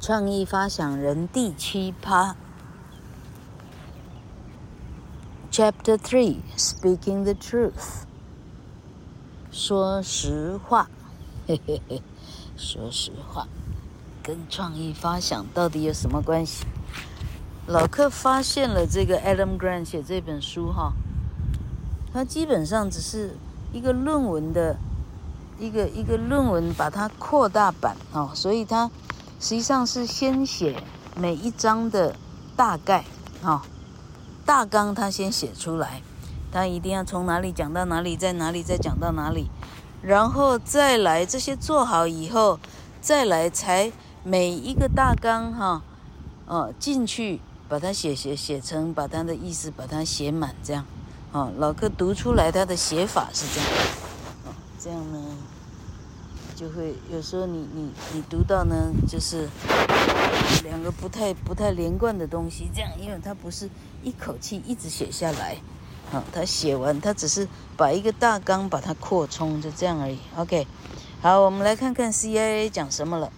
创意发想人第七趴，Chapter Three: Speaking the Truth。说实话，嘿嘿嘿，说实话，跟创意发想到底有什么关系？老克发现了这个 Adam Grant 写这本书哈，他基本上只是一个论文的一个一个论文，把它扩大版哦，所以他。实际上是先写每一章的大概，哈，大纲他先写出来，他一定要从哪里讲到哪里，在哪里再讲到哪里，然后再来这些做好以后，再来才每一个大纲，哈，哦，进去把它写写写成，把它的意思把它写满，这样，哦，老哥读出来他的写法是这样，哦，这样呢。就会有时候你你你读到呢，就是两个不太不太连贯的东西，这样，因为他不是一口气一直写下来，好，他写完他只是把一个大纲把它扩充，就这样而已。OK，好，我们来看看 CIA 讲什么了。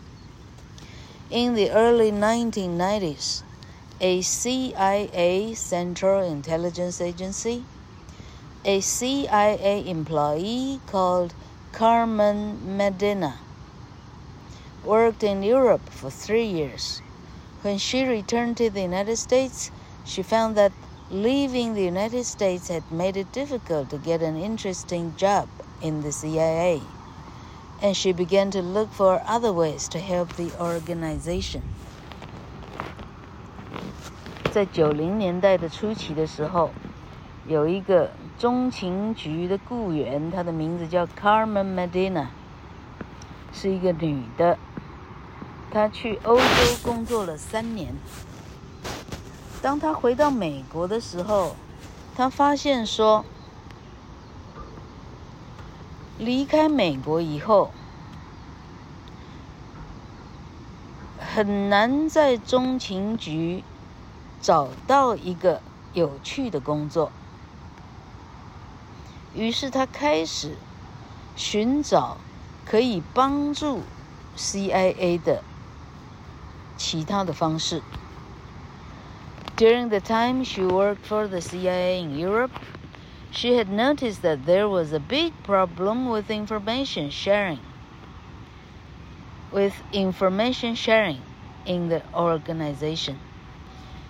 In the early 1990s, a CIA Central Intelligence Agency, a CIA employee called Carmen Medina worked in Europe for three years. When she returned to the United States, she found that leaving the United States had made it difficult to get an interesting job in the CIA, and she began to look for other ways to help the organization. 在九零年代的初期的时候， 有一个。中情局的雇员，她的名字叫 Carmen Medina，是一个女的。她去欧洲工作了三年。当她回到美国的时候，她发现说，离开美国以后，很难在中情局找到一个有趣的工作。于是他开始寻找可以帮助 CIA 的其他的方式。During the time she worked for the CIA in Europe, she had noticed that there was a big problem with information sharing. With information sharing in the organization,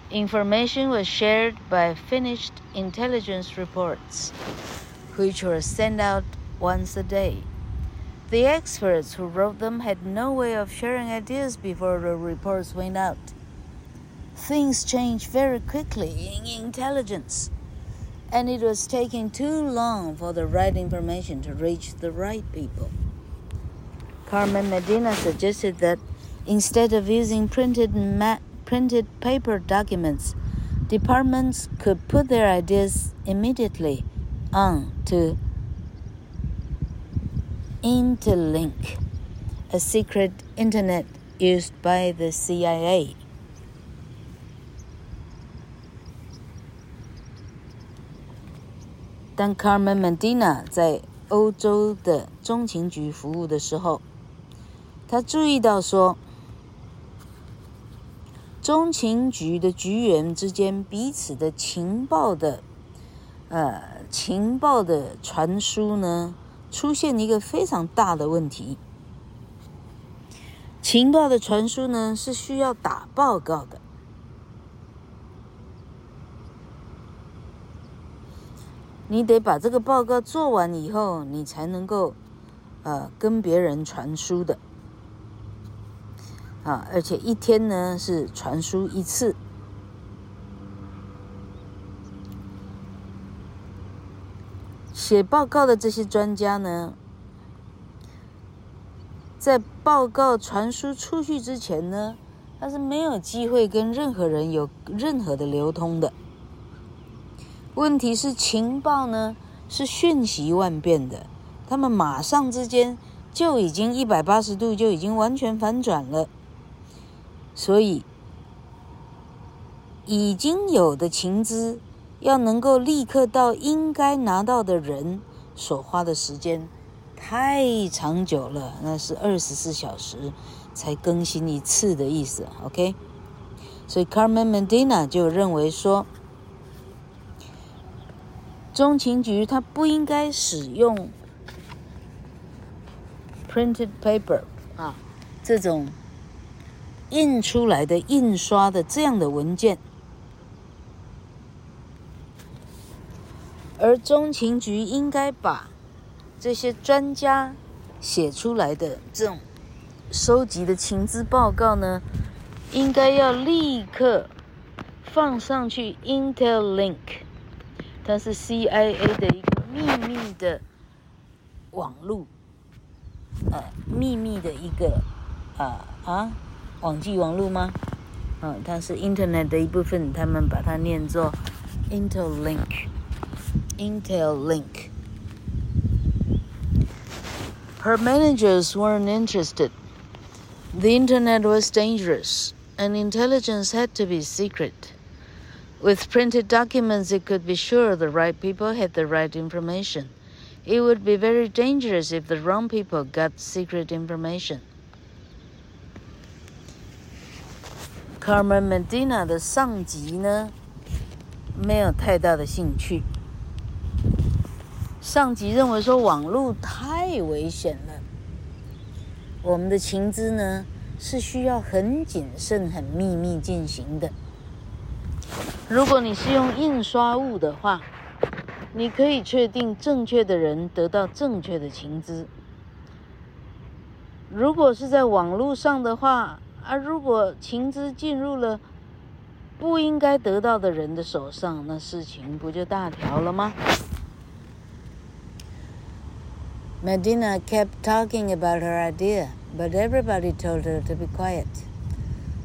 information was shared by finished intelligence reports which were sent out once a day. The experts who wrote them had no way of sharing ideas before the reports went out. Things changed very quickly in intelligence, and it was taking too long for the right information to reach the right people. Carmen Medina suggested that instead of using printed, printed paper documents, departments could put their ideas immediately on to Interlink, a secret internet used by the CIA. 当 Carmen Medina 在欧洲的中情局服务的时候，他注意到说，中情局的局员之间彼此的情报的，呃。情报的传输呢，出现一个非常大的问题。情报的传输呢，是需要打报告的。你得把这个报告做完以后，你才能够呃跟别人传输的。啊，而且一天呢是传输一次。写报告的这些专家呢，在报告传输出去之前呢，他是没有机会跟任何人有任何的流通的。问题是情报呢是瞬息万变的，他们马上之间就已经一百八十度就已经完全反转了，所以已经有的情资。要能够立刻到应该拿到的人所花的时间太长久了，那是二十四小时，才更新一次的意思。OK，所以 Carmen Medina 就认为说，中情局它不应该使用 printed paper 啊这种印出来的印刷的这样的文件。而中情局应该把这些专家写出来的这种收集的情资报告呢，应该要立刻放上去 Interlink，它是 CIA 的一个秘密的网络，呃，秘密的一个啊啊，网际网络吗？嗯，它是 Internet 的一部分，他们把它念作 Interlink。Intel Link. Her managers weren't interested. The internet was dangerous, and intelligence had to be secret. With printed documents, it could be sure the right people had the right information. It would be very dangerous if the wrong people got secret information. Carmen Medina 的上级呢，没有太大的兴趣。 上级认为说网络太危险了，我们的情资呢是需要很谨慎、很秘密进行的。如果你是用印刷物的话，你可以确定正确的人得到正确的情资。如果是在网络上的话，啊，如果情资进入了不应该得到的人的手上，那事情不就大条了吗？Medina kept talking about her idea, but everybody told her to be quiet.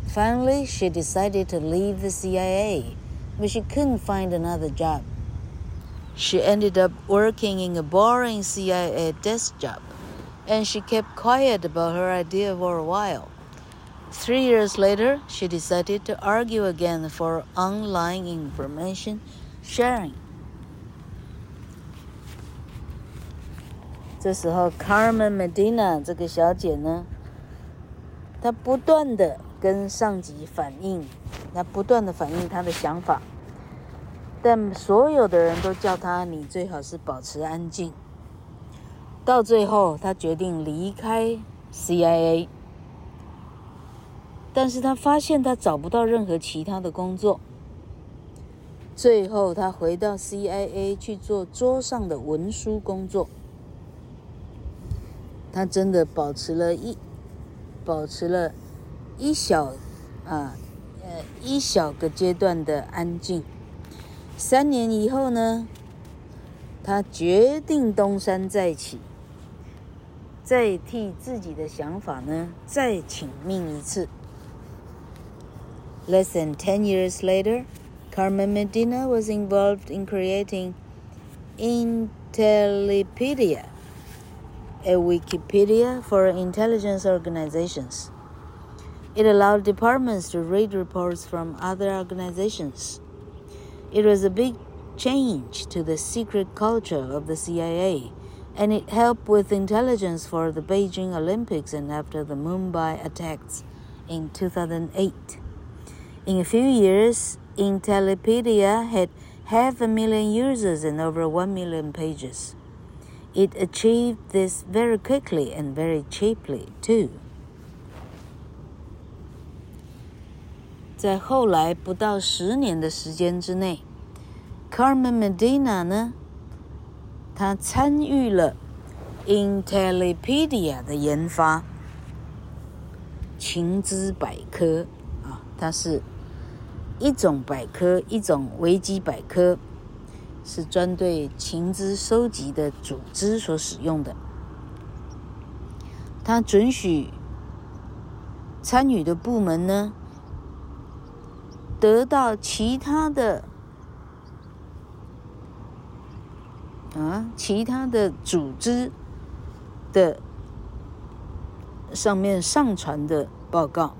Finally, she decided to leave the CIA, but she couldn't find another job. She ended up working in a boring CIA desk job, and she kept quiet about her idea for a while. Three years later, she decided to argue again for online information sharing. 这时候，Carmen Medina 这个小姐呢，她不断的跟上级反映，她不断的反映她的想法，但所有的人都叫她，你最好是保持安静。到最后，她决定离开 CIA，但是她发现她找不到任何其他的工作，最后她回到 CIA 去做桌上的文书工作。他真的保持了一，保持了一小，啊，呃，一小个阶段的安静。三年以后呢，他决定东山再起，再替自己的想法呢，再请命一次。Less than ten years later, Carmen Medina was involved in creating Intellipedia. A Wikipedia for intelligence organizations. It allowed departments to read reports from other organizations. It was a big change to the secret culture of the CIA, and it helped with intelligence for the Beijing Olympics and after the Mumbai attacks in 2008. In a few years, Intellipedia had half a million users and over 1 million pages. It achieved this very quickly and very cheaply too. 在后来不到十年的时间之内，Carmen Medina 呢，他参与了 Intellipedia 的研发，情资百科啊，它是一种百科，一种维基百科。 是专对情资收集的组织所使用的。他准许参与的部门呢，得到其他的啊，其他的组织的上面上传的报告。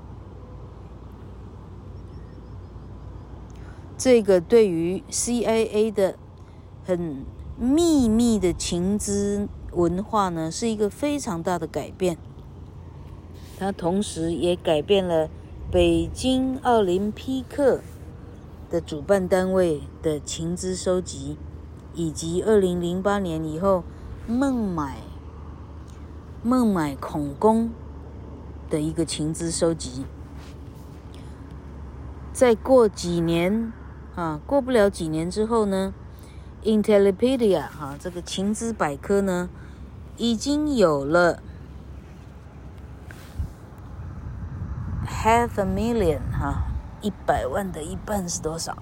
这个对于 CIA 的。很秘密的情资文化呢，是一个非常大的改变。它同时也改变了北京奥林匹克的主办单位的情资收集，以及二零零八年以后孟买孟买恐攻的一个情资收集。再过几年啊，过不了几年之后呢，Intellipedia 哈、这个情资百科呢，已经有了。Half a million 哈，一百万的一半是多少？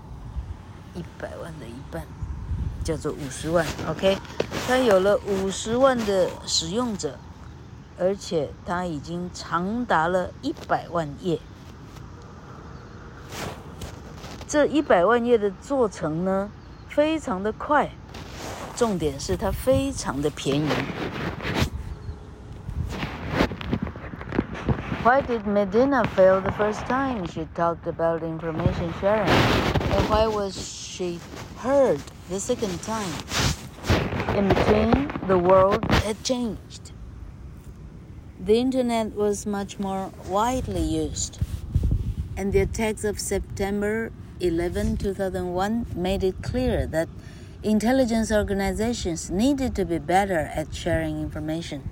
一百万的一半叫做五十万。OK，它有了五十万的使用者，而且它已经长达了一百万页。这一百万页的做成呢，非常的快，重点是它非常的便宜。Why did Medina fail the first time she talked about information sharing? And why was she heard the second time? In between, the world had changed. The internet was much more widely used. And the attacks of September 11, 2001 made it clear that intelligence organizations needed to be better at sharing information.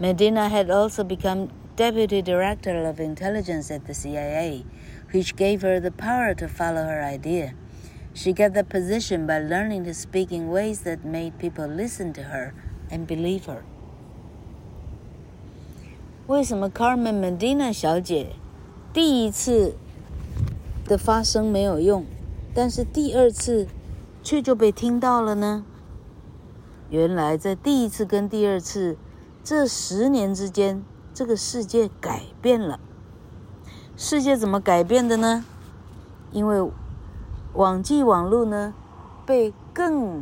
Medina had also become deputy director of intelligence at the CIA, which gave her the power to follow her idea. She got the position by learning to speak in ways that made people listen to her and believe her. 为什么 Carmen Medina 小姐第一次 的发声没有用，但是第二次却就被听到了呢？原来在第一次跟第二次这十年之间。这个世界改变了，世界怎么改变的呢？因为网际网络呢，被更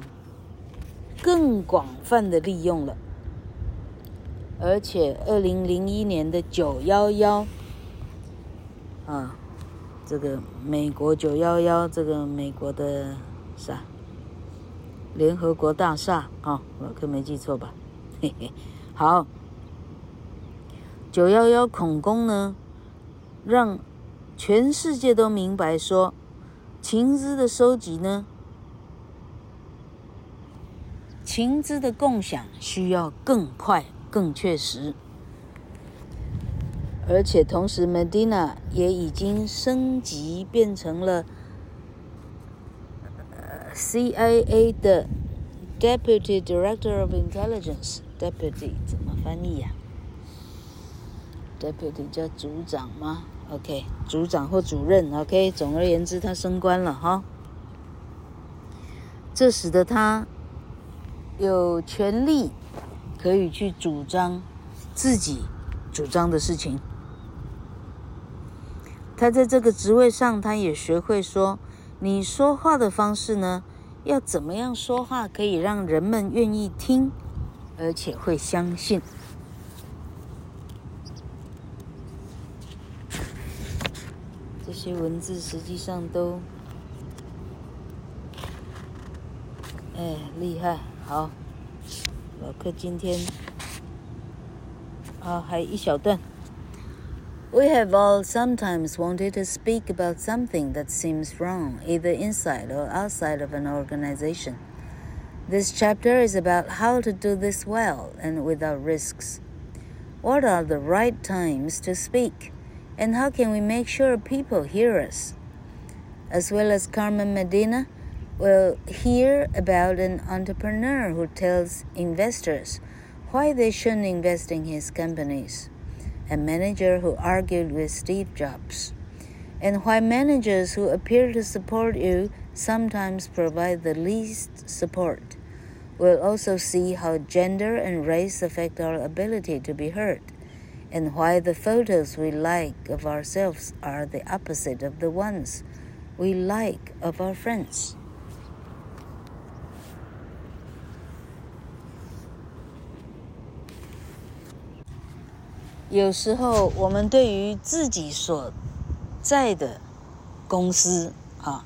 更广泛的利用了，而且二零零一年的九幺幺啊，这个美国九幺幺，这个美国的啥？联合国大厦啊，我可没记错吧？嘿嘿，好。九幺幺恐攻呢，让全世界都明白说，情资的收集呢，情资的共享需要更快、更确实，而且同时，Medina 也已经升级变成了 CIA 的 Deputy Director of Intelligence。Deputy 怎么翻译呀？Deputy 叫组长吗？OK，组长或主任。OK，总而言之，他升官了哈。这使得他有权利可以去主张自己主张的事情。他在这个职位上，他也学会说：你说话的方式呢，要怎么样说话可以让人们愿意听，而且会相信。这些文字实际上都，哎，厉害！好，老客今天啊，还一小段。We have all sometimes wanted to speak about something that seems wrong, either inside or outside of an organization. This chapter is about how to do this well and without risks. What are the right times to speak? And how can we make sure people hear us? As well as Carmen Medina, we'll hear about an entrepreneur who tells investors why they shouldn't invest in his companies, a manager who argued with Steve Jobs, and why managers who appear to support you sometimes provide the least support. We'll also see how gender and race affect our ability to be heard and why the photos we like of ourselves are the opposite of the ones we like of our friends. 有时候，我们对于自己所在的公司啊，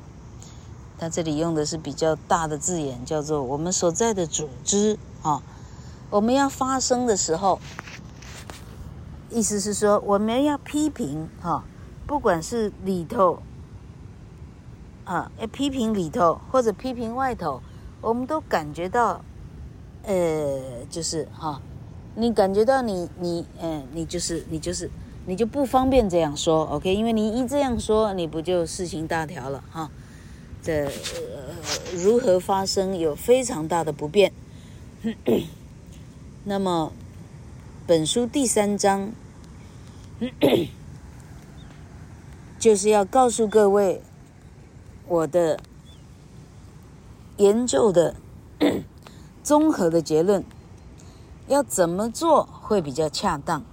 他这里用的是比较大的字眼，叫做我们所在的组织啊，我们要发声的时候。意思是说，我们要批评哈，不管是里头啊，要批评里头或者批评外头，我们都感觉到，呃，就是哈，你感觉到你你嗯，你就是你就是你就不方便这样说，OK？因为你一这样说，你不就事情大条了哈？这、如何发生有非常大的不便。那么。本书第三章，就是要告诉各位，我的研究的 综合的结论，要怎么做会比较恰当，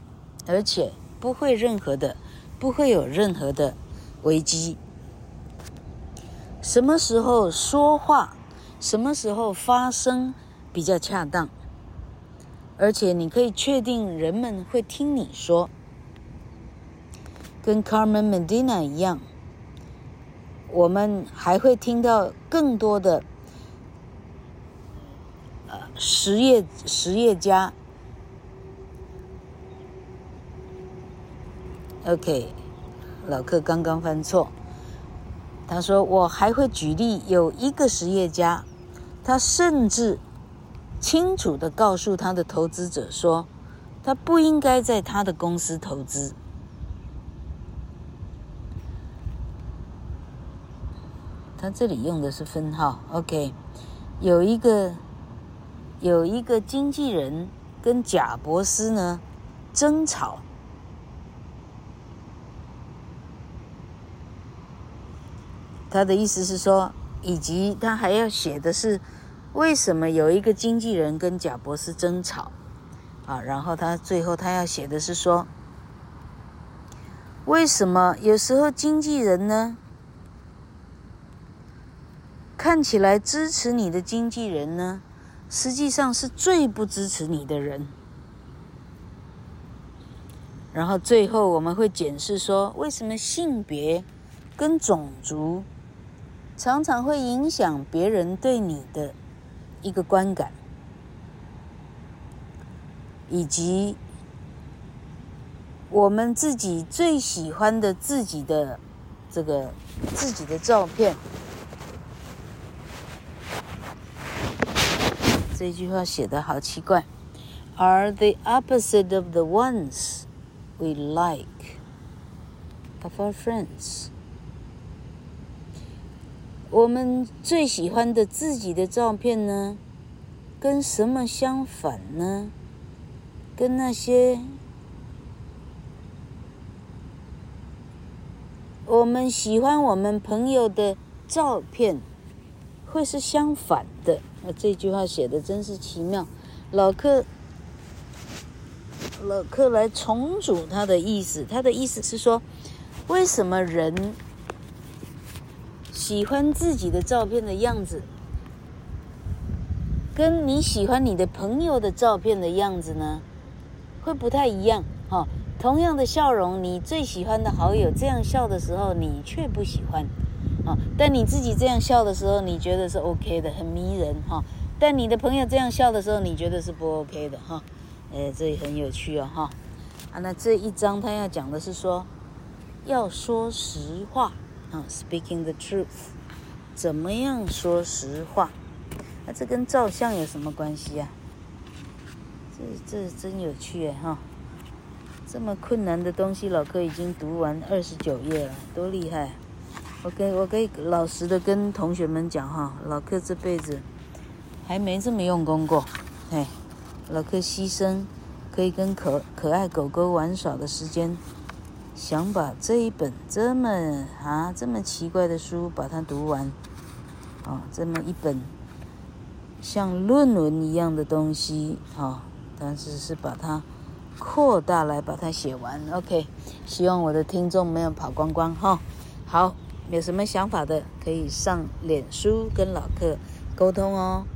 而且不会任何的，不会有任何的危机。什么时候说话，什么时候发声比较恰当？而且你可以确定人们会听你说，跟 Carmen Medina 一样，我们还会听到更多的实业实业家。OK，老客刚刚犯错，他说我还会举例，有一个实业家，他甚至。清楚地告诉他的投资者说，他不应该在他的公司投资。他这里用的是分号，OK。有一个有一个经纪人跟贾伯斯呢争吵，他的意思是说，以及他还要写的是。为什么有一个经纪人跟贾伯斯争吵？啊，然后他最后他要写的是说，为什么有时候经纪人呢，看起来支持你的经纪人呢，实际上是最不支持你的人。然后最后我们会检视说，为什么性别跟种族常常会影响别人对你的。一个观感，以及我们自己最喜欢的自己的这个自己的照片。这句话写的好奇怪，are the opposite of the ones we like of our friends。我们最喜欢的自己的照片呢，跟什么相反呢？跟那些我们喜欢我们朋友的照片，会是相反的。这句话写的真是奇妙。老克，老克来重组他的意思。他的意思是说，为什么人？喜欢自己的照片的样子，跟你喜欢你的朋友的照片的样子呢，会不太一样哈、哦。同样的笑容，你最喜欢的好友这样笑的时候，你却不喜欢啊、但你自己这样笑的时候，你觉得是 OK 的，很迷人哈、但你的朋友这样笑的时候，你觉得是不 OK 的哈。哎，这也很有趣哦哈。啊，那这一章他要讲的是说，要说实话。啊，speaking the truth，怎么样说实话？那、啊、这跟照相有什么关系呀、啊？这这真有趣哎哈！这么困难的东西，老克已经读完二十九页了，多厉害！我给我可以老实的跟同学们讲哈，老克这辈子还没这么用功过。哎，老克牺牲可以跟可可爱狗狗玩耍的时间。想把这一本这么啊这么奇怪的书把它读完，啊，这么一本像论文一样的东西，啊，但是是把它扩大来把它写完。OK，希望我的听众没有跑光光哈、好，有什么想法的可以上脸书跟老客沟通哦。